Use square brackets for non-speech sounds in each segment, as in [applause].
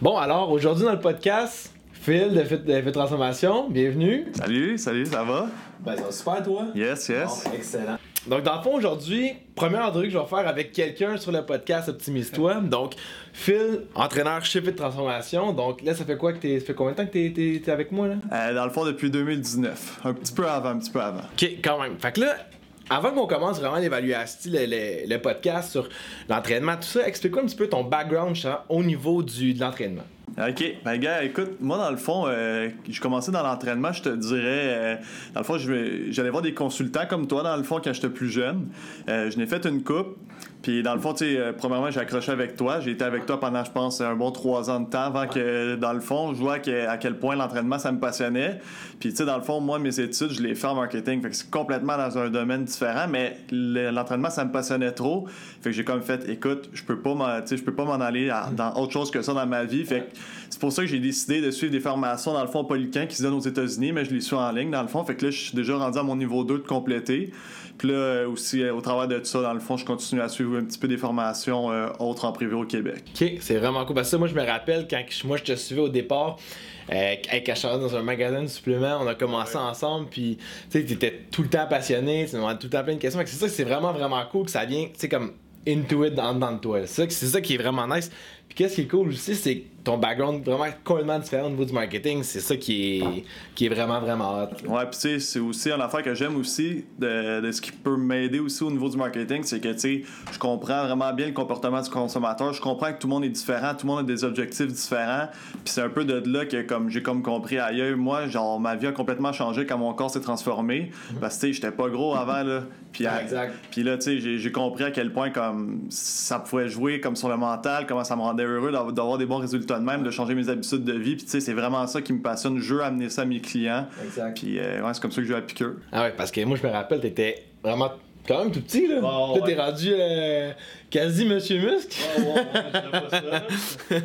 Bon, alors aujourd'hui dans le podcast, Phil de Fit, de Fit Transformation, bienvenue. Salut, salut, ça va? Ben, ça va super, toi? Yes, yes. Bon, excellent. Donc, dans le fond, aujourd'hui, première entrevue que je vais faire avec quelqu'un sur le podcast Optimise-toi. Donc, Phil, entraîneur chez Fit Transformation. Donc, là, ça fait quoi que t'es. Ça fait combien de temps que t'es, t'es- t'es avec moi, là? Euh, dans le fond, depuis 2019. Un petit peu avant, un petit peu avant. Ok, quand même. Fait que là, avant qu'on commence vraiment l'évaluation, le, le- le podcast sur l'entraînement, tout ça, explique-moi un petit peu ton background au niveau du, de l'entraînement. Ok, ben gars, écoute, moi dans le fond, euh, je commençais dans l'entraînement, je te dirais, euh, dans le fond, j'allais voir des consultants comme toi, dans le fond, quand j'étais plus jeune. Euh, je n'ai fait une coupe, puis dans le fond, tu sais, euh, premièrement, j'ai accroché avec toi, j'ai été avec toi pendant, je pense, un bon trois ans de temps avant que, dans le fond, je vois que- à quel point l'entraînement, ça me passionnait. Puis tu sais, dans le fond, moi, mes études, je les fais en marketing, fait que c'est complètement dans un domaine différent, mais le- l'entraînement, ça me passionnait trop. Fait que j'ai comme fait, écoute, je peux pas m'en, je peux pas m'en aller dans autre chose que ça dans ma vie. Fait que c'est pour ça que j'ai décidé de suivre des formations dans le fond Polycan qui se donnent aux États-Unis, mais je les suis en ligne dans le fond. Fait que là, je suis déjà rendu à mon niveau 2 de compléter. Puis là, euh, aussi, euh, au travers de tout ça, dans le fond, je continue à suivre un petit peu des formations euh, autres en privé au Québec. Ok, c'est vraiment cool. Parce que ça, moi, je me rappelle quand je- moi, je te suivais au départ, euh, travaillais dans un magasin de suppléments, on a commencé ensemble, puis tu sais, t'étais tout le temps passionné, tu me demandais tout le temps plein de questions. C'est ça, que c'est vraiment, vraiment cool que ça vient, tu sais, comme into it dans, dans toi. C'est ça, que- c'est ça qui est vraiment nice. Puis qu'est-ce qui est cool aussi, c'est que ton background vraiment complètement différent au niveau du marketing. C'est ça qui est, qui est vraiment, vraiment hot. Ouais, puis tu sais, c'est aussi une affaire que j'aime aussi de, de ce qui peut m'aider aussi au niveau du marketing, c'est que tu sais, je comprends vraiment bien le comportement du consommateur, je comprends que tout le monde est différent, tout le monde a des objectifs différents, puis c'est un peu de là que comme j'ai comme compris ailleurs, moi, genre ma vie a complètement changé quand mon corps s'est transformé, parce que tu sais, j'étais pas gros avant là, puis puis là, tu sais, j'ai- compris à quel point comme ça pouvait jouer comme sur le mental, comment ça me rendait heureux d'avoir des bons résultats de même, de changer mes habitudes de vie. Puis tu sais, c'est vraiment ça qui me passionne. Je veux amener ça à mes clients. Exact. Puis euh, ouais, c'est comme ça que je vais à piqueur. Ah ouais, parce que moi, je me rappelle, t'étais vraiment quand même tout petit, là. Oh, Là, t'es ouais. rendu euh, quasi Monsieur Musk. [laughs]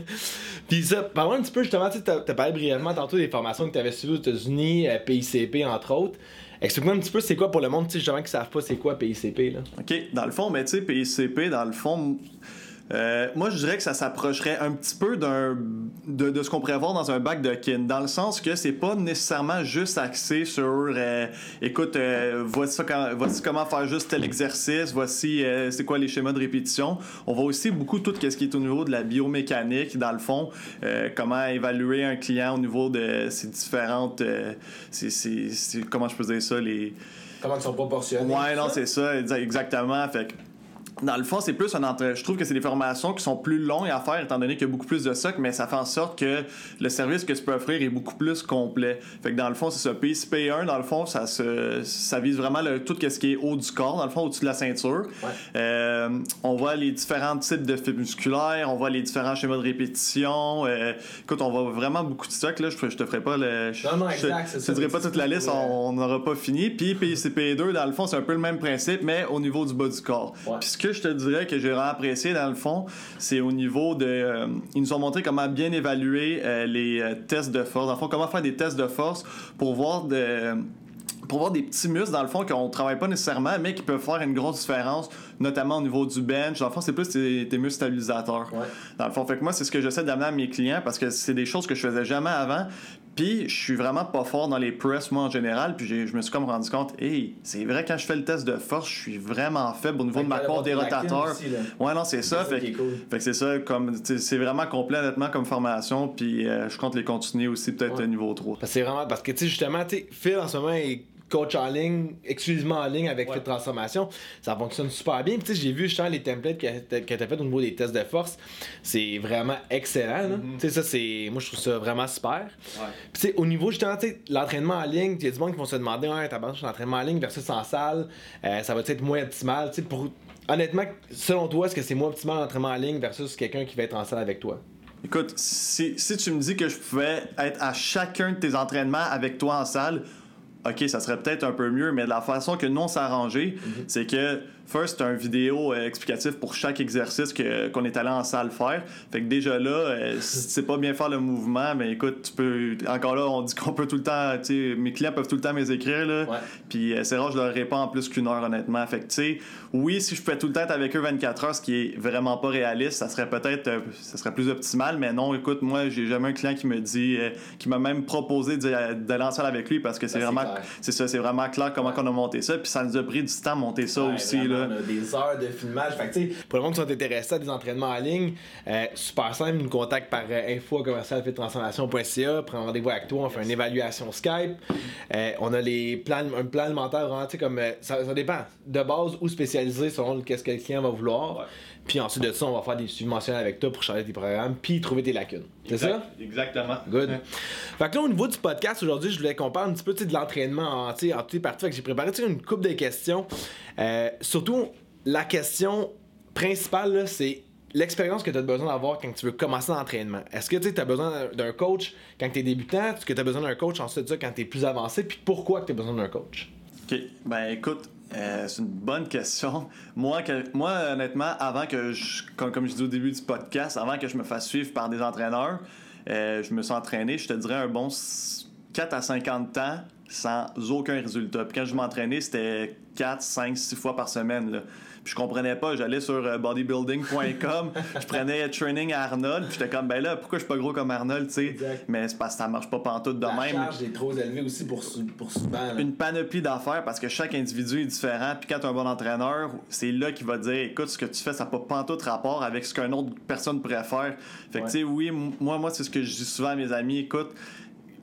Puis ça, parlons un petit peu justement, tu t'as parlé brièvement tantôt des formations que tu avais suivies aux États-Unis, euh, PICP entre autres. Explique-moi un petit peu c'est quoi pour le monde, tu sais, justement, qui savent pas c'est quoi PICP là? OK, dans le fond, mais tu sais, PICP, dans le fond, euh, moi, je dirais que ça s'approcherait un petit peu d'un de, de ce qu'on pourrait voir dans un bac de kin, dans le sens que c'est pas nécessairement juste axé sur, euh, écoute, euh, voici, quand- voici comment faire juste tel exercice, voici c'est quoi les schémas de répétition. On voit aussi beaucoup tout ce qui est au niveau de la biomécanique, dans le fond, comment évaluer un client au niveau de ses différentes, comment je peux dire ça, les Comment ils sont proportionnés. Ouais, non, c'est ça, exa- exactement. Fait que, dans le fond, c'est plus un entre... Je trouve que c'est des formations qui sont plus longues à faire, étant donné qu'il y a beaucoup plus de soc, mais ça fait en sorte que le service que tu peux offrir est beaucoup plus complet. Fait que dans le fond, c'est ça. PCP1, dans le fond, ça, se... ça vise vraiment le... tout ce qui est haut du corps, dans le fond, au-dessus de la ceinture. Ouais. Euh, on voit les différents types de fibres musculaires, on voit les différents schémas de répétition. Euh, écoute, on voit vraiment beaucoup de stock. Là. Je, je te ferai pas le. je- Non, non, exact, Je te dirai pas toute la liste, on on n'aura pas fini. Puis PCP2, dans le fond, c'est un peu le même principe, mais au niveau du bas du corps. Ouais. Puis ce que je te dirais que j'ai vraiment apprécié, dans le fond, c'est au niveau de. euh, ils nous ont montré comment bien évaluer euh, les euh, tests de force. Dans le fond, comment faire des tests de force pour voir de pour voir des petits muscles, dans le fond, qu'on travaille pas nécessairement, mais qui peuvent faire une grosse différence, notamment au niveau du bench. Dans le fond, c'est plus tes, tes muscles stabilisateurs. Ouais. Dans le fond, fait que moi, c'est ce que j'essaie d'amener à mes clients parce que c'est des choses que je faisais jamais avant. Puis, je suis vraiment pas fort dans les press, moi, en général. Puis, j'ai- je me suis comme rendu compte, hey, c'est vrai, quand je fais le test de force, je suis vraiment faible au niveau de ma courbe des rotateurs. Ouais, non, c'est ça. Fait, que- cool. fait que c'est ça, comme, tu sais, c'est vraiment complet, honnêtement, comme formation. Puis, euh, je compte les continuer aussi, peut-être Ouais. au niveau 3. Parce que c'est vraiment parce que tu sais justement tu sais Phil en ce moment est coach en ligne, exclusivement en ligne avec Fit Transformation. Ça fonctionne super bien. Puis tu sais j'ai vu justement les templates que t'as que t'as fait au niveau des tests de force. C'est vraiment excellent. là. Tu sais ça c'est moi je trouve ça vraiment super. Puis tu sais au niveau justement tu sais l'entraînement en ligne, il y a du monde qui vont se demander ouais t'as l'entraînement en ligne versus en salle, euh, ça va être moins optimal. Tu sais pour honnêtement selon toi est-ce que c'est moins optimal l'entraînement en ligne versus quelqu'un qui va être en salle avec toi? Écoute, si, si tu me dis que je pouvais être à chacun de tes entraînements avec toi en salle, ok, ça serait peut-être un peu mieux, mais de la façon que nous on s'est arrangé, c'est que first, un vidéo euh, explicatif pour chaque exercice que, qu'on est allé en salle faire. Fait que déjà là, euh, si tu sais pas bien faire le mouvement, mais écoute, tu peux. Encore là, on dit qu'on peut tout le temps. Tu sais, mes clients peuvent tout le temps m'écrire, là. Ouais. Puis euh, c'est rare, je leur réponds en plus qu'une heure, honnêtement. Fait que, tu sais, oui, si je pouvais tout le temps être avec eux 24 heures, ce qui est vraiment pas réaliste, ça serait peut-être. euh, ça serait plus optimal, mais non, écoute, moi, j'ai jamais un client qui me dit. euh, qui m'a même proposé d'aller en salle avec lui parce que c'est c'est vraiment. clair. C'est ça, c'est vraiment clair comment Ouais. on a monté ça. Puis ça nous a pris du temps à monter ça Ouais, aussi, là. on a des heures de filmage. Fait que, tu sais, pour le monde qui sont intéressés à des entraînements en ligne, euh, super simple, nous contactent par euh, info commercial transformation.ca, prendre rendez-vous avec toi, on fait une évaluation Skype. Euh, on a les plans, un plan alimentaire vraiment, tu sais, comme ça, ça dépend de base ou spécialisé selon qu'est-ce que le client va vouloir. Ouais. Puis ensuite de ça, on va faire des mensuels avec toi pour changer tes programmes, puis trouver tes lacunes. C'est ça? Exact- Exactement. Good. Ouais. Fait que là, au niveau du podcast, aujourd'hui, je voulais qu'on parle un petit peu de l'entraînement en, en toutes les parties. Fait que j'ai préparé une coupe de questions. Euh, surtout, la question principale, c'est l'expérience que tu as besoin d'avoir quand tu veux commencer l'entraînement. Est-ce que tu as besoin d'un coach quand tu es débutant? Est-ce que tu as besoin d'un coach ensuite de ça quand tu es plus avancé? Puis pourquoi tu as besoin d'un coach? OK. Ben écoute, euh, c'est une bonne question. [laughs] Moi, honnêtement, avant que je, comme, comme je dis au début du podcast, avant que je me fasse suivre par des entraîneurs, euh, je me suis entraîné, je te dirais un bon s- 4 à 50 ans sans aucun résultat. Puis quand je m'entraînais, c'était 4, 5, 6 fois par semaine. Puis je comprenais pas, j'allais sur euh, bodybuilding.com, [laughs] je prenais training à Arnold, puis j'étais comme, ben là, pourquoi je suis pas gros comme Arnold, tu sais? Mais c'est parce que ça marche pas pantoute de même est trop élevée aussi pour, pour souvent. une panoplie d'affaires parce que chaque individu est différent. Puis quand tu un bon entraîneur, c'est là qu'il va te dire écoute, ce que tu fais, ça n'a pas pantoute rapport avec ce qu'une autre personne pourrait faire. Fait que, Ouais. tu sais, oui, moi, moi c'est ce que je dis souvent à mes amis écoute,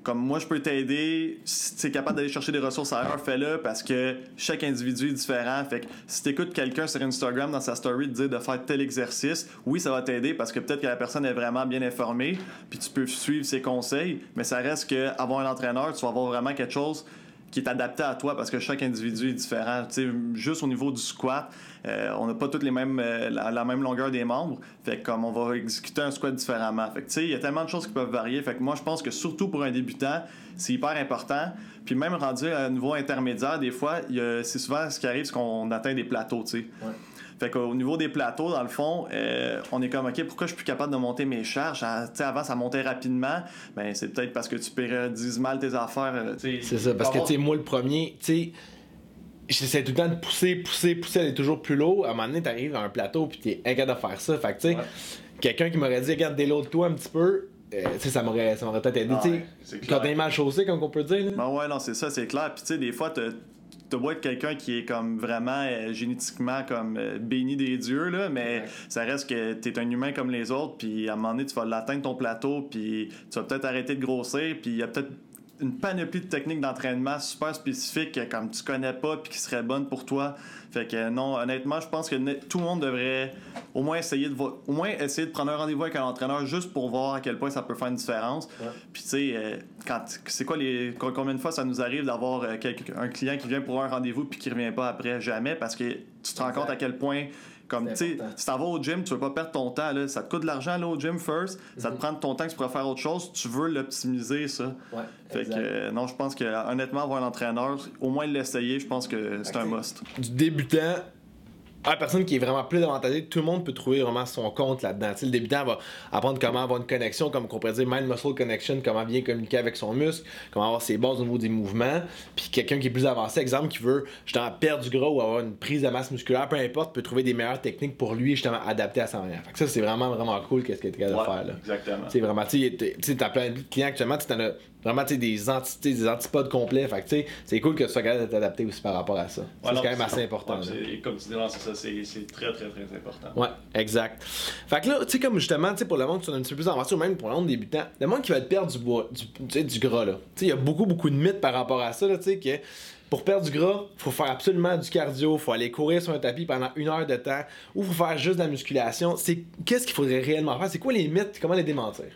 comme moi, je peux t'aider. Si tu es capable d'aller chercher des ressources ailleurs, fais-le parce que chaque individu est différent. Fait que si tu écoutes quelqu'un sur Instagram dans sa story te dire de faire tel exercice, oui, ça va t'aider parce que peut-être que la personne est vraiment bien informée, puis tu peux suivre ses conseils, mais ça reste que un entraîneur, tu vas avoir vraiment quelque chose qui est adapté à toi parce que chaque individu est différent. Tu sais, juste au niveau du squat, euh, on n'a pas toutes les mêmes, euh, la, même longueur des membres. Fait que comme on va exécuter un squat différemment. Fait que il y a tellement de choses qui peuvent varier. Fait que moi, je pense que surtout pour un débutant, c'est hyper important. Puis même rendu à un niveau intermédiaire, des fois, c'est souvent ce qui arrive, c'est qu'on atteint des plateaux, tu sais. Fait qu'au niveau des plateaux, dans le fond, euh, on est comme, OK, pourquoi je suis plus capable de monter mes charges? Ah, tu sais, avant, ça montait rapidement. Ben, c'est peut-être parce que tu périodises mal tes affaires. euh. C'est ça, parce que, tu sais, moi, le premier, tu sais, j'essaie tout le temps de pousser, pousser, pousser, aller toujours plus lourd. À un moment donné, t'arrives à un plateau, puis t'es incapable de faire ça. Fait que, tu sais, Ouais. quelqu'un qui m'aurait dit, regarde, déload toi un petit peu, euh, ça m'aurait, ça m'aurait peut-être aidé. Ah ouais, quand t'es mal chaussé, comme on peut dire. Là. Ben ouais, non, c'est ça, c'est clair. Puis tu sais, des fois, t'as tu dois être quelqu'un qui est comme vraiment euh, génétiquement comme euh, béni des dieux là mais ça reste que tu es un humain comme les autres puis à un moment donné tu vas l'atteindre ton plateau puis tu vas peut-être arrêter de grossir puis il y a peut-être une panoplie de techniques d'entraînement super spécifiques que comme tu connais pas puis qui seraient bonnes pour toi. Fait que non honnêtement je pense que tout le monde devrait au moins essayer de au moins essayer de prendre un rendez-vous avec un entraîneur juste pour voir à quel point ça peut faire une différence. Ouais. puis tu sais, euh, quand c'est quoi les co- combien de fois ça nous arrive d'avoir euh, un client qui vient pour un rendez-vous puis qui revient pas après? Jamais parce que tu te rends compte à quel point comme tu sais, si t'en vas au gym, tu veux pas perdre ton temps là, ça te coûte de l'argent là au gym first, ça Mhm. te prend ton temps que tu pourrais faire autre chose, tu veux l'optimiser ça. Ouais, Fait exact. que euh, non, je pense que honnêtement avoir un entraîneur, au moins l'essayer, je pense que c'est un must. Du débutant la personne qui est vraiment plus avantagée, tout le monde peut trouver vraiment son compte là-dedans. Le débutant va apprendre comment avoir une connexion, comme on pourrait dire mind-muscle connection, comment bien communiquer avec son muscle, comment avoir ses bases au niveau des mouvements. Puis quelqu'un qui est plus avancé, exemple, qui veut justement perdre du gras ou avoir une prise de masse musculaire, peu importe, peut trouver des meilleures techniques pour lui, justement, adapter à sa manière. Fait que ça, c'est vraiment, vraiment cool qu'est-ce que tu es capable de faire. Là. exactement. Sais, vraiment, tu sais, t'as plein de clients actuellement, tu en as vraiment des, entités, des antipodes complets. Fait que, tu sais, c'est cool que tu sois capable de t'adapter aussi par rapport à ça. Ça, c'est quand même assez important. comme tu dis, c'est ça, c'est très très très important. Ouais, exact. Fait que là, tu sais, comme justement, tu sais, pour le monde qui sont un petit peu plus avancé, ou même pour le monde débutant, le monde qui va te perdre du, bois, du, du gras, là. Tu sais, il y a beaucoup, beaucoup de mythes par rapport à ça, là, tu sais, que pour perdre du gras, faut faire absolument du cardio, faut aller courir sur un tapis pendant une heure de temps, ou faut faire juste de la musculation. C'est qu'est-ce qu'il faudrait réellement faire? C'est quoi les mythes? Comment les démentir?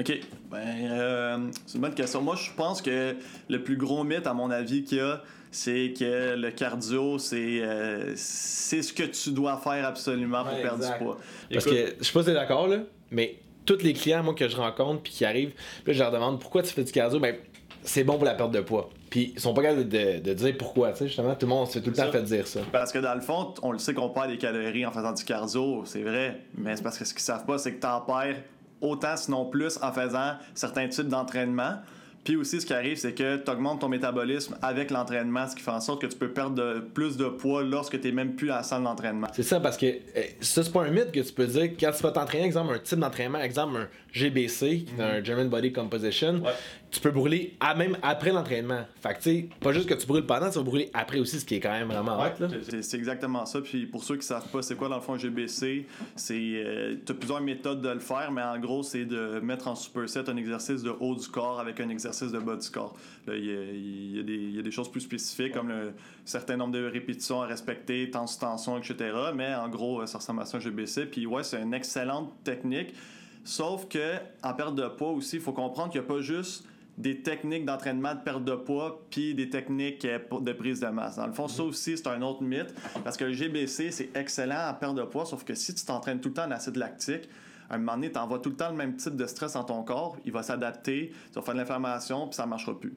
OK. Ben, euh, c'est une bonne question. Moi, je pense que le plus gros mythe, à mon avis, qu'il y a, c'est que le cardio, c'est euh, c'est ce que tu dois faire absolument pour Ouais, perdre exact. du poids. Parce Écoute, que je sais pas si t'es d'accord là, mais tous les clients moi que je rencontre puis qui arrivent, puis là, je leur demande pourquoi tu fais du cardio, ben c'est bon pour la perte de poids. Puis ils sont pas capables de, de dire pourquoi, tu sais, justement, tout le monde se fait tout le temps Ça. fait dire ça. Parce que dans le fond, on le sait qu'on perd des calories en faisant du cardio, c'est vrai. Mais c'est parce que ce qu'ils savent pas, c'est que tu en perds autant, sinon plus, en faisant certains types d'entraînement. Puis aussi, ce qui arrive, c'est que tu augmentes ton métabolisme avec l'entraînement, ce qui fait en sorte que tu peux perdre de- plus de poids lorsque tu n'es même plus à la salle d'entraînement. C'est ça, parce que euh, ça, c'est pas un mythe que tu peux dire quand tu vas t'entraîner, exemple, un type d'entraînement, exemple, un GBC, qui est un German Body Composition, Ouais. Tu peux brûler à, même après l'entraînement. Fait que, tu sais, pas juste que tu brûles pendant, tu vas brûler après aussi, ce qui est quand même vraiment hot, là. C'est- exactement ça. Puis pour ceux qui savent pas c'est quoi dans le fond un GBC, c'est euh, t'as plusieurs méthodes de le faire, mais en gros c'est de mettre en superset un exercice de haut du corps avec un exercice de bas du corps. Là, il y a, y des, il y a des choses plus spécifiques comme le certain nombre de répétitions à respecter, temps sous tension, etc. Mais en gros euh, ça ressemble à ça un GBC. Puis ouais c'est une excellente technique. Sauf que en perte de poids aussi, il faut comprendre qu'il n'y a pas juste des techniques d'entraînement de perte de poids puis des techniques euh, de prise de masse. Dans le fond, ça aussi, c'est un autre mythe parce que le GBC, c'est excellent en perte de poids, sauf que si tu t'entraînes tout le temps en acide lactique, à un moment donné, tu envoies tout le temps le même type de stress dans ton corps, il va s'adapter, tu vas faire de l'inflammation, puis ça marchera plus.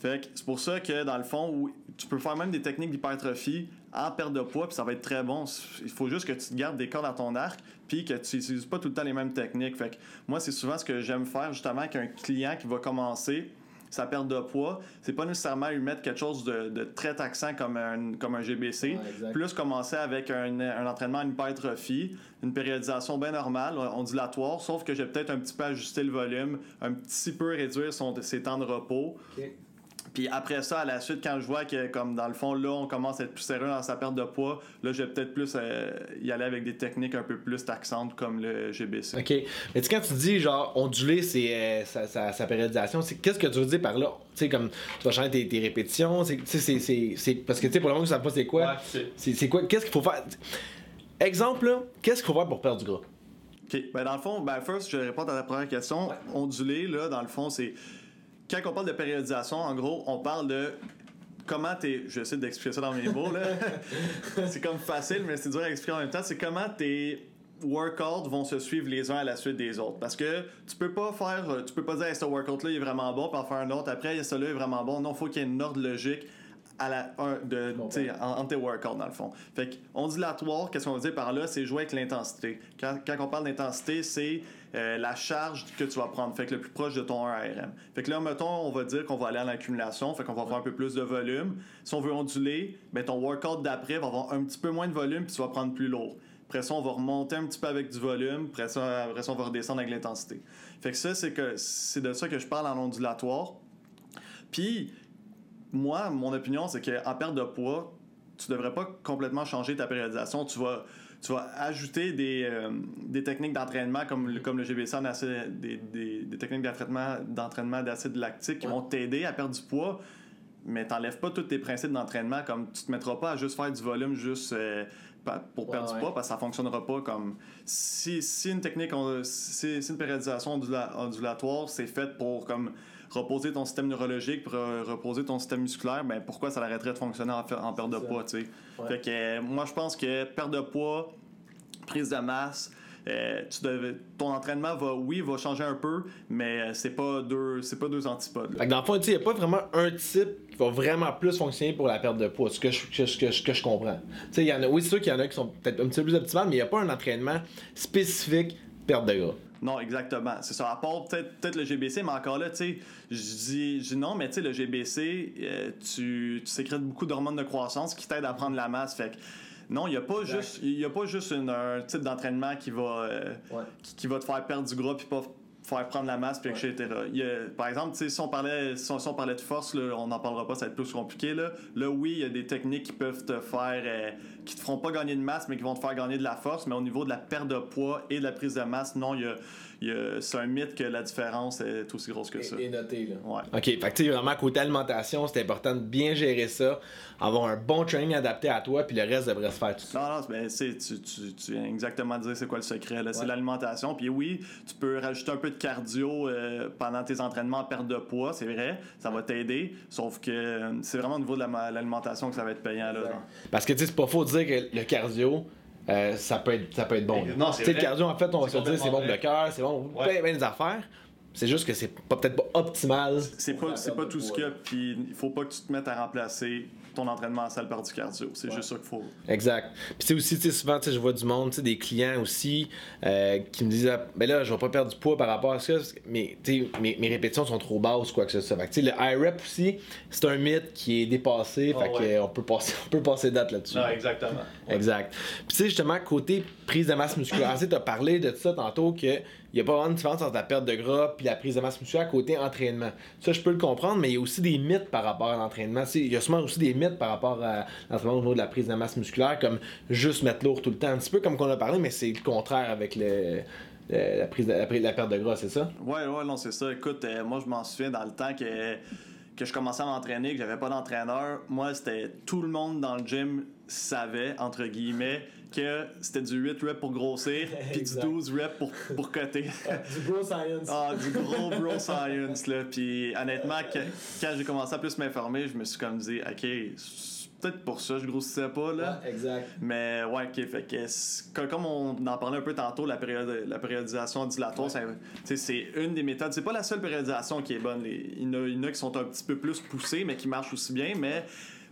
Fait que c'est pour ça que dans le fond, où tu peux faire même des techniques d'hypertrophie en perte de poids, puis ça va être très bon. Il faut juste que tu te gardes des cordes à ton arc, puis que tu n'utilises pas tout le temps les mêmes techniques. Fait que moi, c'est souvent ce que j'aime faire justement avec un client qui va commencer sa perte de poids, c'est pas nécessairement lui mettre quelque chose de, de très taxant comme un, comme un GBC. Ouais. Plus commencer avec un, un entraînement en hypertrophie, une périodisation bien normale, ondulatoire, sauf que j'ai peut-être un petit peu ajusté le volume, un petit peu réduire son, ses temps de repos. Puis après ça, à la suite, quand je vois que, comme dans le fond, là, on commence à être plus sérieux dans sa perte de poids, là, je vais peut-être plus euh, y aller avec des techniques un peu plus taxantes comme le GBC. OK. Mais tu sais, quand tu dis, genre, onduler c'est, euh, sa, sa- sa périodisation, c'est, qu'est-ce que tu veux dire par là? Tu sais, comme, tu vas changer tes, tes répétitions, c'est, tu sais, c'est, c'est, c'est- parce que, tu sais, pour le moment, ça savent pas c'est quoi. Ouais, c'est- C'est, c'est quoi? Qu'est-ce qu'il faut faire? Exemple, là, qu'est-ce qu'il faut faire pour perdre du gras? OK. Ben, dans le fond, ben, first, je vais répondre à ta première question. Ondulé, là, dans le fond, c'est. Quand on parle de périodisation, en gros, on parle de comment t'es. Je vais essayer d'expliquer ça dans mes mots, là. [laughs] c'est comme facile, mais c'est dur à expliquer en même temps. C'est comment tes workouts vont se suivre les uns à la suite des autres. Parce que tu peux pas faire. Tu peux pas dire, hey, ce workout-là est vraiment bon, puis en faire un autre après, celui-là est vraiment bon. Non, il faut qu'il y ait une ordre logique à la, un, de, sais, en- entre tes workouts, dans le fond. Fait que ondulatoire, qu'est-ce qu'on veut dire par là? C'est jouer avec l'intensité. Quand, quand on parle d'intensité, c'est euh, la charge que tu vas prendre. Fait que le plus proche de ton 1 RM. Fait que là, mettons, on va dire qu'on va aller en accumulation. Fait qu'on va faire un peu plus de volume. Si on veut onduler, ben ton workout d'après va avoir un petit peu moins de volume puis tu vas prendre plus lourd. Après ça, on va remonter un petit peu avec du volume. Après ça, après ça on va redescendre avec l'intensité. Fait que ça, c'est que c'est de ça que je parle en ondulatoire. Puis, moi, mon opinion, c'est qu'en perte de poids, tu devrais pas complètement changer ta périodisation. Tu vas, tu vas ajouter des, euh, des techniques d'entraînement comme, le- comme le GBC en acide, des, des, des techniques d'entraînement, d'entraînement d'acide lactique qui vont t'aider à perdre du poids, mais t'enlèves pas tous tes principes d'entraînement. Comme tu te mettras pas à juste faire du volume juste euh, pour Ouais, perdre du ouais. poids parce que ça fonctionnera pas comme si, si une technique on- si, si une périodisation ondula- ondulatoire c'est fait pour comme reposer ton système neurologique pour reposer ton système musculaire ben pourquoi ça l'arrêterait de fonctionner en, perte de ça. poids tu sais? Ouais. fait que euh, moi je pense que perte de poids prise de masse euh, tu devais- ton entraînement va oui va changer un peu mais euh, c'est pas deux c'est pas deux antipodes. Fait que dans le fond, tu sais, il n'y a pas vraiment un type qui va vraiment plus fonctionner pour la perte de poids, ce que je, que, je- que je- que je comprends. Tu sais, il y en a, oui, c'est sûr qu'il y en a qui sont peut-être un petit peu plus optimales, mais il n'y a pas un entraînement spécifique perte de gras. Non, exactement. C'est ça. À part peut-être peut le GBC, mais encore là, tu sais, je dis, non, mais tu sais, le GBC, euh, tu, tu sécrètes beaucoup d'hormones de croissance qui t'aident à prendre la masse. Fait que non, il n'y a pas Exact. juste, y a pas juste une- un type d'entraînement qui va, euh, Ouais. qui, qui va te faire perdre du gras puis pas faire prendre la masse, puis etc. Il y a- par exemple, si on parlait, si on, si on parlait de force, là, on n'en parlera pas, ça va être plus compliqué. Là, là oui, il y a des techniques qui peuvent te faire, euh, qui te feront pas gagner de masse, mais qui vont te faire gagner de la force. Mais au niveau de la perte de poids et de la prise de masse, non, il y a- c'est un mythe que la différence est aussi grosse que ça. noté, là. Ouais. OK, fait que tu sais, vraiment, côté alimentation, c'est important de bien gérer ça, avoir un bon training adapté à toi, puis le reste devrait se faire tout seul. Non, non, ben, c'est, tu, tu, tu viens exactement de dire c'est quoi le secret. Là. C'est l'alimentation. Puis oui, tu peux rajouter un peu de cardio euh, pendant tes entraînements en perte de poids, c'est vrai. Ça va t'aider. Sauf que euh, c'est vraiment au niveau de la- l'alimentation que ça va être payant. Là. Parce que tu sais, c'est pas faux de dire que le cardio, euh, ça, peut être, ça peut être bon. Non, c'est Tu sais, le cardio, en fait, on va se dire, c'est bon pour le cœur, c'est bon pour Ouais. plein, plein des affaires. C'est juste que c'est pas- peut-être pas optimal. C'est pas, pas tout ce qu'il y a, puis il faut pas que tu te mettes à remplacer ton entraînement en salle par du cardio. C'est Ouais. juste ça qu'il faut. Exact. Puis c'est aussi, tu sais, souvent, tu sais, je vois du monde, tu sais, des clients aussi euh, qui me disent, ah, ben là, je vais pas perdre du poids par rapport à ça, mais tu sais, mes, mes répétitions sont trop basses, quoi que ce soit. Fait que, tu sais, le high rep aussi, c'est un mythe qui est dépassé, Ah fait que, ouais. on peut passer, [laughs] on peut passer date là-dessus. exactement. Exact. Puis tu sais, justement, côté prise de masse musculaire, tu t'as parlé de ça tantôt que il y a pas vraiment de différence entre la perte de gras puis la prise de masse musculaire côté entraînement. Ça, je peux le comprendre, mais il y a aussi des mythes par rapport à l'entraînement. Il y a souvent aussi des mythes par rapport à l'entraînement au niveau de la prise de masse musculaire, comme juste mettre lourd tout le temps. Un petit peu comme qu'on a parlé, mais c'est le contraire avec le, la, prise de- la perte de gras, c'est ça? Ouais, ouais, non, c'est ça. Écoute, euh, moi, je m'en souviens dans le temps que, que je commençais à m'entraîner, que j'avais pas d'entraîneur. Moi, c'était tout le monde dans le gym savait, entre guillemets, que c'était du 8 reps pour grossir, [laughs] puis du Exact. 12 reps pour, pour coter. [laughs] Du gros science. Ah, du gros bro science, là. Puis honnêtement, que- quand j'ai commencé à plus m'informer, je me suis comme dit, OK, peut-être pour ça je grossissais pas, là. exact. Mais ouais, ok, fait que comme- on en parlait un peu tantôt, la, période, la périodisation tu sais, c'est une des méthodes. C'est pas la seule périodisation qui est bonne. Les- Il y, en a, il y en a qui sont un petit peu plus poussées, mais qui marchent aussi bien. Mais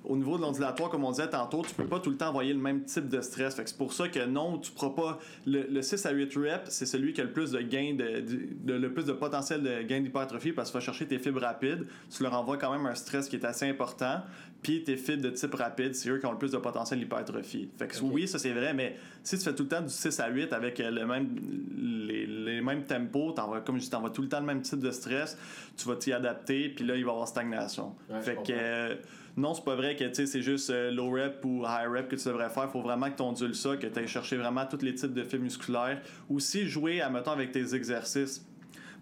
au niveau de l'ondulatoire, comme on disait tantôt, tu peux pas tout le temps envoyer le même type de stress. Fait que c'est pour ça que non, tu pourras pas. Le, le 6 à 8 reps, c'est celui qui a le plus de gain, de, de- de- le plus de potentiel de gain d'hypertrophie parce que tu vas chercher tes fibres rapides. Tu leur envoies quand même un stress qui est assez important. Puis tes fibres de type rapide, c'est eux qui ont le plus de potentiel d'hypertrophie. Fait que oui, ça c'est vrai, mais si tu fais tout le temps du 6 à 8 avec euh, le même, les, les mêmes tempos, t'envoies, comme je dis, t'envoies tout le temps le même type de stress, tu vas t'y adapter, puis là, il va y avoir stagnation. Ouais, fait que non, c'est pas vrai que c'est juste euh, low rep ou high rep que tu devrais faire. faut vraiment que tu ondules ça, que tu ailles chercher vraiment tous les types de fibres musculaires. Aussi, jouer, admettons, avec tes exercices.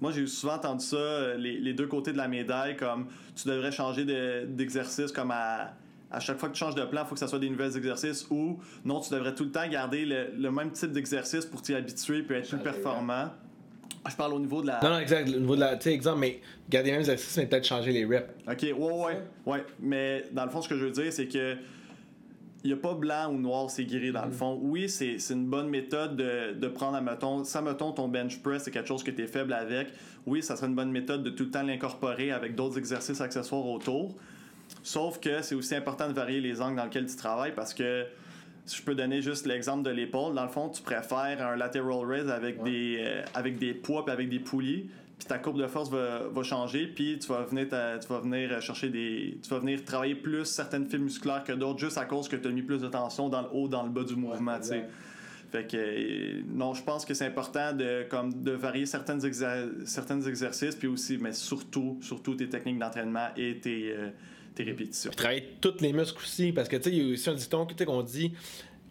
Moi, j'ai souvent entendu ça, euh, les, les deux côtés de la médaille, comme tu devrais changer de- d'exercice comme à, à chaque fois que tu changes de plan, il faut que ça soit des nouveaux exercices ou non, tu devrais tout le temps garder le, le même type d'exercice pour t'y habituer puis être plus Changer, performant. Je parle au niveau de la. Non, non, exact. Au niveau de la. Tu sais, exemple, mais garder les mêmes exercices, mais peut-être changer les reps. Ok, ouais, ouais, ouais. Mais dans le fond, ce que je veux dire, c'est que il n'y a pas blanc ou noir, c'est gris dans le fond. Oui, c'est une bonne méthode de, de prendre, mettons, ça, mettons, ton bench press, c'est quelque chose que tu es faible avec. Oui, ça serait une bonne méthode de tout le temps l'incorporer avec d'autres exercices accessoires autour. Sauf que c'est aussi important de varier les angles dans lesquels tu travailles parce que si je peux donner juste l'exemple de l'épaule, dans le fond, tu préfères un lateral raise avec, Ouais. des, euh, avec des poids puis avec des poulies, puis ta courbe de force va, va changer, puis tu vas venir ta- tu vas venir chercher des tu vas venir travailler plus certaines fibres musculaires que d'autres juste à cause que tu as mis plus de tension dans le haut, dans le bas du mouvement, tu sais. exact. Fait que euh, non, je pense que c'est important de comme de varier certaines exer- certains exercices puis aussi mais surtout surtout tes techniques d'entraînement et tes euh, tes répétitions. Puis travailler tous les muscles aussi, parce que tu sais, il y a aussi un dicton tu sais, qu'on dit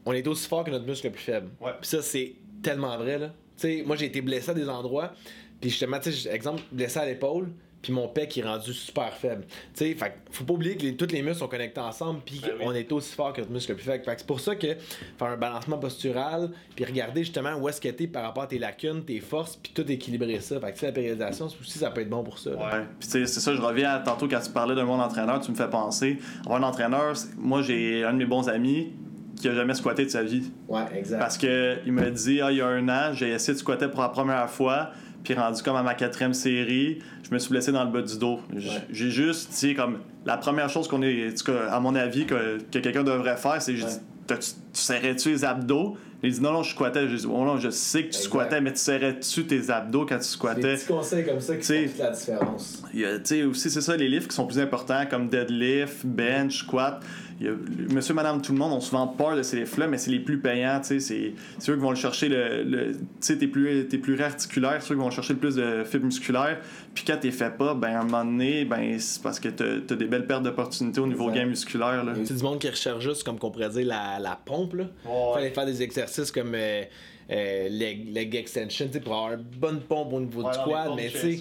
on est aussi fort que notre muscle le plus faible. Ouais. Puis ça, c'est tellement vrai, là. Tu sais, moi, j'ai été blessé à des endroits, puis justement, tu sais, exemple, blessé à l'épaule, puis mon pec est rendu super faible. Tu sais, faut pas oublier que les- tous les muscles sont connectés ensemble, puis Ben oui. on est aussi fort que notre muscle le plus faible. Fait c'est pour ça que faire un balancement postural, puis regarder justement où est-ce que t'es par rapport à tes lacunes, tes forces, puis tout équilibrer ça. Fait que tu sais, la périodisation, aussi, ça peut être bon pour ça. Ouais. Puis c'est ça, je reviens à tantôt quand tu parlais d'un bon entraîneur, tu me fais penser. Avoir un entraîneur, moi j'ai un de mes bons amis qui a jamais squatté de sa vie. Ouais, exact. Parce que il m'a dit, ah, il y a un an, j'ai essayé de squatter pour la première fois, puis rendu comme à ma quatrième série, je me suis blessé dans le bas du dos. J- Ouais. J'ai juste, tu sais, comme la première chose qu'on est, à mon avis, que, que quelqu'un devrait faire, c'est, j'ai Ouais. T'as-tu- tu serrais-tu les abdos? Il dit, non, non, je squattais. J'ai dit, oh non, je sais que tu Exact. squattais, mais tu serrais-tu tes abdos quand tu Des squattais? petits conseils comme ça qui font toute la différence. Tu sais, aussi, c'est ça, les lifts qui sont plus importants, comme deadlift, bench, squat. Il y a- monsieur, madame, tout le monde ont souvent peur de ces lifts-là, mais c'est les plus payants, tu sais. C'est eux qui vont le chercher, le, le- tu sais, t'es plus, t'es plus réarticulaire, c'est eux qui vont chercher le plus de fibres musculaires. Puis quand t'es fait pas, ben, à un moment donné, ben, c'est parce que t'as as des belles pertes d'opportunités au niveau gain musculaire, là. C'est du monde qui recherche juste, comme qu'on pourrait dire, la, la pompe. Là. Fallait faire des exercices comme euh, euh, leg, leg extension pour avoir une bonne pompe au niveau du quad. Mais tu sais,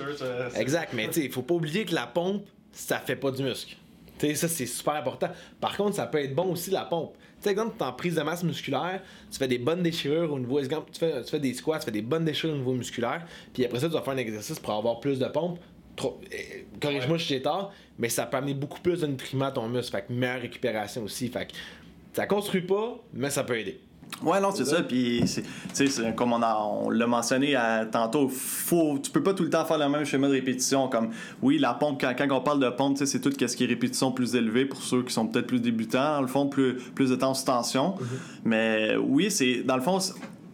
exact, mais tu sais, il faut pas oublier que la pompe, ça fait pas du muscle. Tu sais, ça, c'est super important. Par contre, ça peut être bon aussi la pompe. Tu sais, exemple, tu en prise de masse musculaire, tu fais des bonnes déchirures au niveau. Tu fais, tu fais des squats, tu fais des bonnes déchirures au niveau musculaire, puis après ça, tu vas faire un exercice pour avoir plus de pompe. Euh, Corrige-moi si j'ai tort, mais ça peut amener beaucoup plus de nutriments à ton muscle. Fait que meilleure récupération aussi. Fait que ça construit pas, mais ça peut aider. Ouais, non, c'est ça. Puis, c'est- tu sais, c'est comme on, a- on l'a mentionné à- tantôt, faut, tu peux pas tout le temps faire le même schéma de répétition. Comme, oui, la pompe, quand, quand on parle de pompe, c'est tout ce qui est répétition plus élevée pour ceux qui sont peut-être plus débutants, dans le fond, plus, plus de temps sous tension. Mais oui, c'est dans le fond,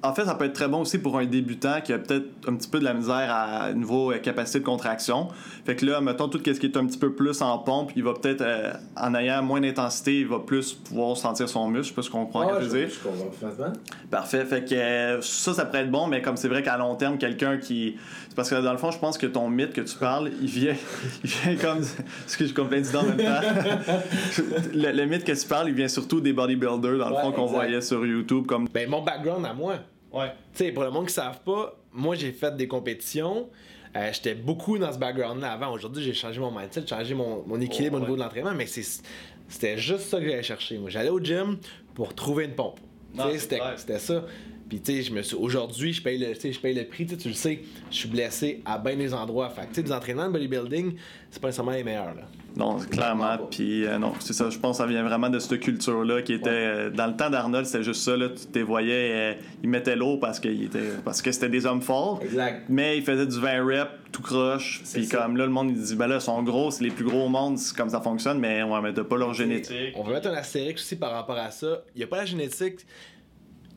en fait, ça peut être très bon aussi pour un débutant qui a peut-être un petit peu de la misère à niveau euh, capacité de contraction. Fait que là, mettons tout ce qui est un petit peu plus en pompe, il va peut-être, euh, en ayant moins d'intensité, il va plus pouvoir sentir son muscle. Je sais pas ce qu'on comprend Ah, ce que je dire. je comprends parfaitement. Parfait. Fait que euh, ça, ça pourrait être bon, mais comme c'est vrai qu'à long terme, quelqu'un qui. C'est parce que dans le fond, je pense que ton mythe que tu parles, il vient, [laughs] il vient comme. [laughs] Parce que je complète du en même temps. [laughs] le, le mythe que tu parles, il vient surtout des bodybuilders, dans le Ouais, fond, qu'on voyait sur YouTube. comme Ben, mon background à moi, Ouais. Tu sais, pour le monde qui ne savent pas, moi j'ai fait des compétitions. Euh, J'étais beaucoup dans ce background-là avant. Aujourd'hui, j'ai changé mon mindset, j'ai changé mon, mon équilibre Oh, au niveau de l'entraînement, mais c'était juste ça que j'allais chercher. Moi, j'allais au gym pour trouver une pompe. Clair. c'était ça. Puis, tu sais, je me suis. Aujourd'hui, je paye le, je paye le prix. Tu le sais, je suis blessé à bien des endroits. Fait que, tu sais, des entraînements de bodybuilding, c'est pas nécessairement les meilleurs. Là. Non, clairement. Puis euh, non, c'est ça. Je pense que ça vient vraiment de cette culture-là qui était. euh, dans le temps d'Arnold, c'était juste ça. Là, tu te voyais, euh, il mettait l'eau parce, qu'il était, parce que c'était des hommes forts. Exact. Mais il faisait du 20 reps tout croche. Puis comme là, le monde, il dit, ben là, ils sont gros, c'est les plus gros au monde, c'est comme ça fonctionne. Mais ouais, mais t'as pas leur génétique. On va mettre un astérix aussi par rapport à ça. Il n'y a pas la génétique.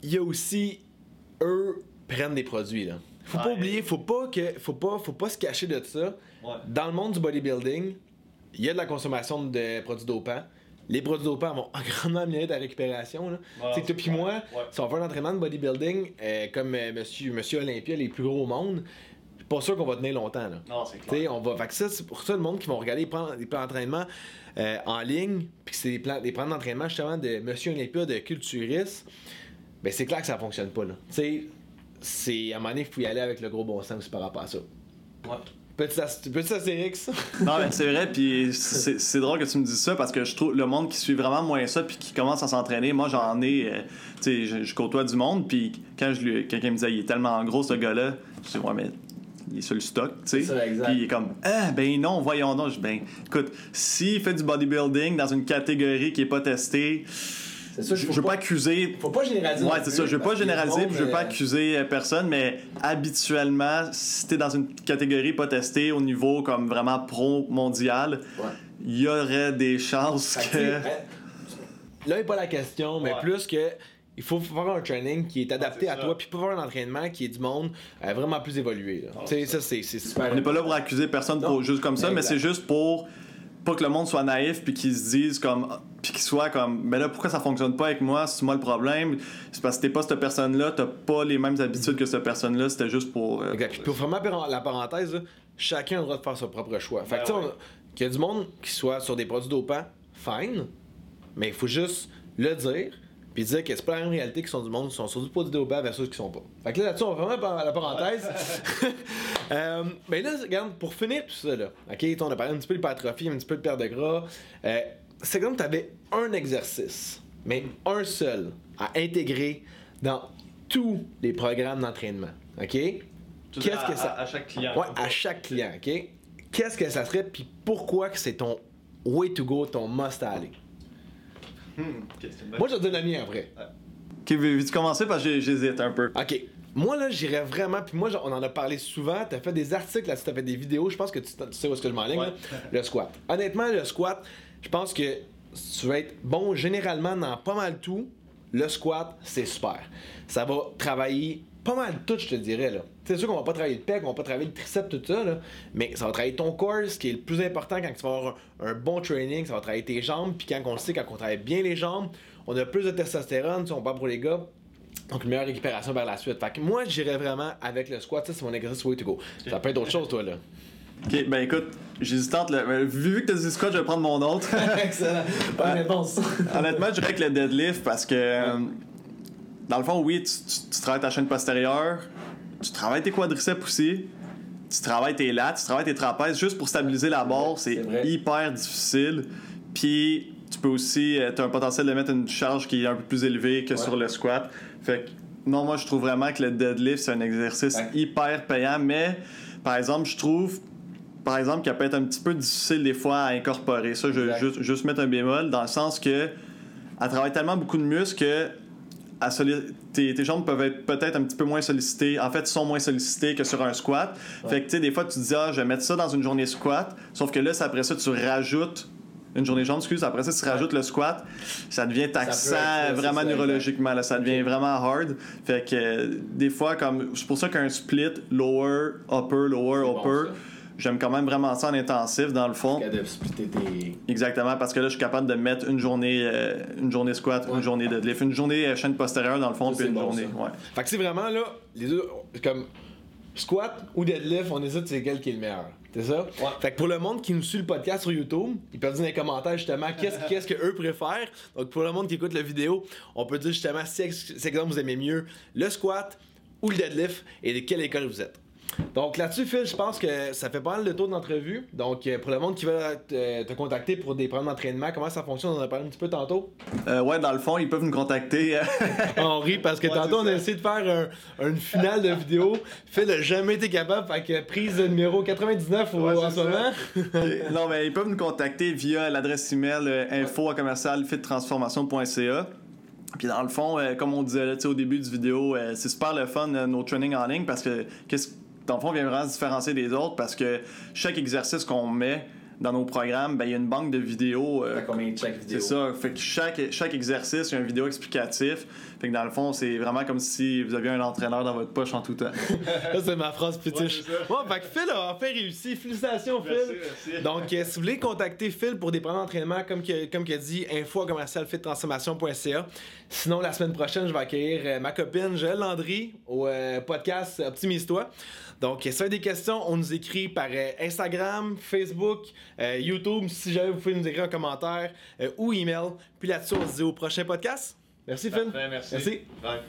Il y a aussi. Eux prennent des produits. Là. Faut pas Ouais. oublier, faut pas, que, faut, pas, faut pas se cacher de ça. Ouais. Dans le monde du bodybuilding, il y a de la consommation de produits dopants. Les produits dopants vont [laughs] grandement améliorer ta récupération. Là. Ouais, toi puis moi, clair. Si on fait un entraînement de bodybuilding euh, comme euh, monsieur, monsieur Olympia, les plus gros au monde, je suis pas sûr qu'on va tenir longtemps. Là. Non, c'est sais, on va. Fait que ça, c'est pour ça le monde qui vont regarder les plans, les plans d'entraînement euh, en ligne, puis c'est des plans, des plans d'entraînement justement de Monsieur Olympia, de culturiste, ben c'est clair que ça fonctionne pas là. Tu sais, c'est à un moment donné, il faut y aller avec le gros bon sens aussi par rapport à ça. Petit, ast- petit astérix. Non, mais c'est vrai, puis c'est c'est drôle que tu me dises ça parce que je trouve le monde qui suit vraiment moins ça puis qui commence à s'entraîner, moi j'en ai, euh, tu sais, je, je côtoie du monde, puis quand je lui, quelqu'un me disait il est tellement gros ce gars-là, je dis ouais, mais il est sur le stock, tu sais. C'est ça, exact. Puis il est comme ah ben non, voyons donc, je dis ben écoute, s'il fait du bodybuilding dans une catégorie qui est pas testée, ça, je, je veux pas accuser Faut pas généraliser. Ouais, c'est ça. Je veux pas généraliser, puis je veux pas accuser euh, personne, mais habituellement, si t'es dans une catégorie pas testée au niveau comme vraiment pro mondial, Ouais. il y aurait des chances que, tu hein, Là, n'est pas la question, mais Ouais. plus que. Il faut faire un training qui est adapté c'est à ça. toi, puis pas faire un entraînement qui est du monde euh, vraiment plus évolué. là. Tu ça, c'est super. On n'est pas là pour accuser personne Non. pour, juste comme ça, mais c'est juste pour pas que le monde soit naïf puis qu'ils se disent comme puis qu'ils soient comme mais là pourquoi ça fonctionne pas avec moi? C'est moi le problème c'est parce que t'es pas cette personne là t'as pas les mêmes habitudes que cette personne là c'était juste pour euh, Exact. Pour fermer la parenthèse, là, chacun a le droit de faire son propre choix. Fait que, Ben tu sais, ouais. qu'il y a du monde qui soit sur des produits dopants, fine, mais il faut juste le dire, puis dire que c'est pas la même réalité qui sont du monde qui sont sur du produit dopant versus qui sont pas. Fait que là, là-dessus, on va vraiment la parenthèse. [laughs] Euh, mais là, regarde, pour finir tout ça, là, ok, on a parlé un petit peu d'hypertrophie, un petit peu de perte de gras. Euh, c'est comme tu avais un exercice, mais un seul, à intégrer dans tous les programmes d'entraînement. OK? Qu'est-ce que ça. chaque client Ouais, à chaque client, OK? Qu'est-ce que ça serait, puis pourquoi que c'est ton way to go, ton must à aller? Moi, je te donne le mien après. ok veux-tu commencer? Parce que j'hésite un peu OK. Moi, là, j'irais vraiment. Puis moi, on en a parlé souvent. T'as fait des articles là-dessus, t'as fait des vidéos. Je pense que tu, tu sais où est-ce que je m'enligne. Ouais. là. [laughs] Le squat. Honnêtement, le squat, je pense que si tu vas être bon généralement dans pas mal tout, le squat, c'est super. Ça va travailler pas mal tout, je te dirais. là. C'est sûr qu'on va pas travailler le pec, on va pas travailler le triceps, tout ça, là, mais ça va travailler ton corps, ce qui est le plus important quand tu vas avoir un, un bon training, ça va travailler tes jambes, puis quand on le sait, quand on travaille bien les jambes, on a plus de testostérone, sais, on parle pour les gars, donc, une meilleure récupération vers la suite. Fait que moi, j'irais vraiment avec le squat. Ça, c'est mon exercice way to go. Ça peut être d'autres choses, toi, là. ok ben écoute le mais vu que t'as dit squat je vais prendre mon autre [laughs] Excellent. Bonne réponse. Honnêtement, je dirais que le deadlift parce que euh, dans le fond, oui, tu, tu- tu travailles ta chaîne postérieure, tu travailles tes quadriceps aussi, tu travailles tes lats, tu travailles tes trapèzes juste pour stabiliser la barre, c'est hyper difficile. Puis tu peux aussi, tu as un potentiel de mettre une charge qui est un peu plus élevée que Ouais. sur le squat. Fait que non, moi je trouve vraiment que le deadlift c'est un exercice Ouais. hyper payant, mais par exemple, je trouve par exemple, qui peut être un petit peu difficile des fois à incorporer. Ça, je veux Exact. juste, juste mettre un bémol dans le sens que elle travaille tellement beaucoup de muscles que à tes, tes jambes peuvent être peut-être un petit peu moins sollicitées. En fait, sont moins sollicitées que sur un squat. Fait que, tu sais, des fois, tu te dis, ah, je vais mettre ça dans une journée squat. Sauf que là, c'est après ça, tu rajoutes une journée jambes, excuse. Après ça, tu rajoutes le squat. Ça devient taxant être, vraiment ça, neurologiquement. Là, ça devient vraiment hard. Fait que, euh, des fois, comme, c'est pour ça qu'un split, lower, upper, lower, bon, upper. J'aime quand même vraiment ça en intensif, dans le fond. Tes. Exactement, parce que là, je suis capable de mettre une journée, euh, une journée squat, Ouais. une journée deadlift, une journée euh, chaîne postérieure dans le fond, Ça, puis c'est une bon, journée. ça. Ouais. Fait que c'est vraiment là, les deux, comme squat ou deadlift, on hésite c'est quel qui est le meilleur. C'est ça? Fait que pour le monde qui nous suit le podcast sur YouTube, ils peuvent dire dans les commentaires justement qu'est-ce [laughs] qu'est-ce que eux préfèrent. Donc pour le monde qui écoute la vidéo, on peut dire justement si si exemple vous aimez mieux le squat ou le deadlift et de quelle école vous êtes. Donc là-dessus, Phil, je pense que ça fait pas mal de tour d'entrevue. Donc euh, pour le monde qui veut te, te contacter pour des programmes d'entraînement, comment ça fonctionne? On en a parlé un petit peu tantôt. Euh, ouais, dans le fond, ils peuvent nous contacter. euh, [laughs] On rit parce que Ouais, tantôt on a essayé de faire un- une finale de vidéo. Phil n'a jamais été capable, fait que prise de numéro 99 au- Ouais, en ce moment. non, mais ils peuvent nous contacter via l'adresse email euh, info à commercial fittransformation.ca. Puis dans le fond, euh, comme on disait là, au début du vidéo, euh, c'est super le fun euh, nos trainings en ligne parce que qu'est-ce dans le fond, on vient vraiment se différencier des autres parce que chaque exercice qu'on met dans nos programmes, ben, il y a une banque de vidéos. euh, combien de chaque C'est ça. Fait que chaque, chaque exercice, il y a une vidéo explicatif. Fait que dans le fond, c'est vraiment comme si vous aviez un entraîneur dans votre poche en tout temps. [laughs] Ça, c'est ma phrase fétiche. Ouais. Ouais, fait que Phil a enfin réussi. Félicitations, Phil. merci. Donc, euh, si vous voulez contacter Phil pour des programmes d'entraînement, comme que, comme qu'il a dit, info à commercial fittransformation.ca. Sinon, la semaine prochaine, je vais accueillir euh, ma copine Joëlle Landry au euh, podcast Optimise-toi. Donc, si vous avez des questions, on nous écrit par euh, Instagram, Facebook, euh, YouTube. Si jamais vous pouvez nous écrire un commentaire euh, ou email. Puis là-dessus, on se dit au prochain podcast. Merci, Phil. merci. Merci. Bye.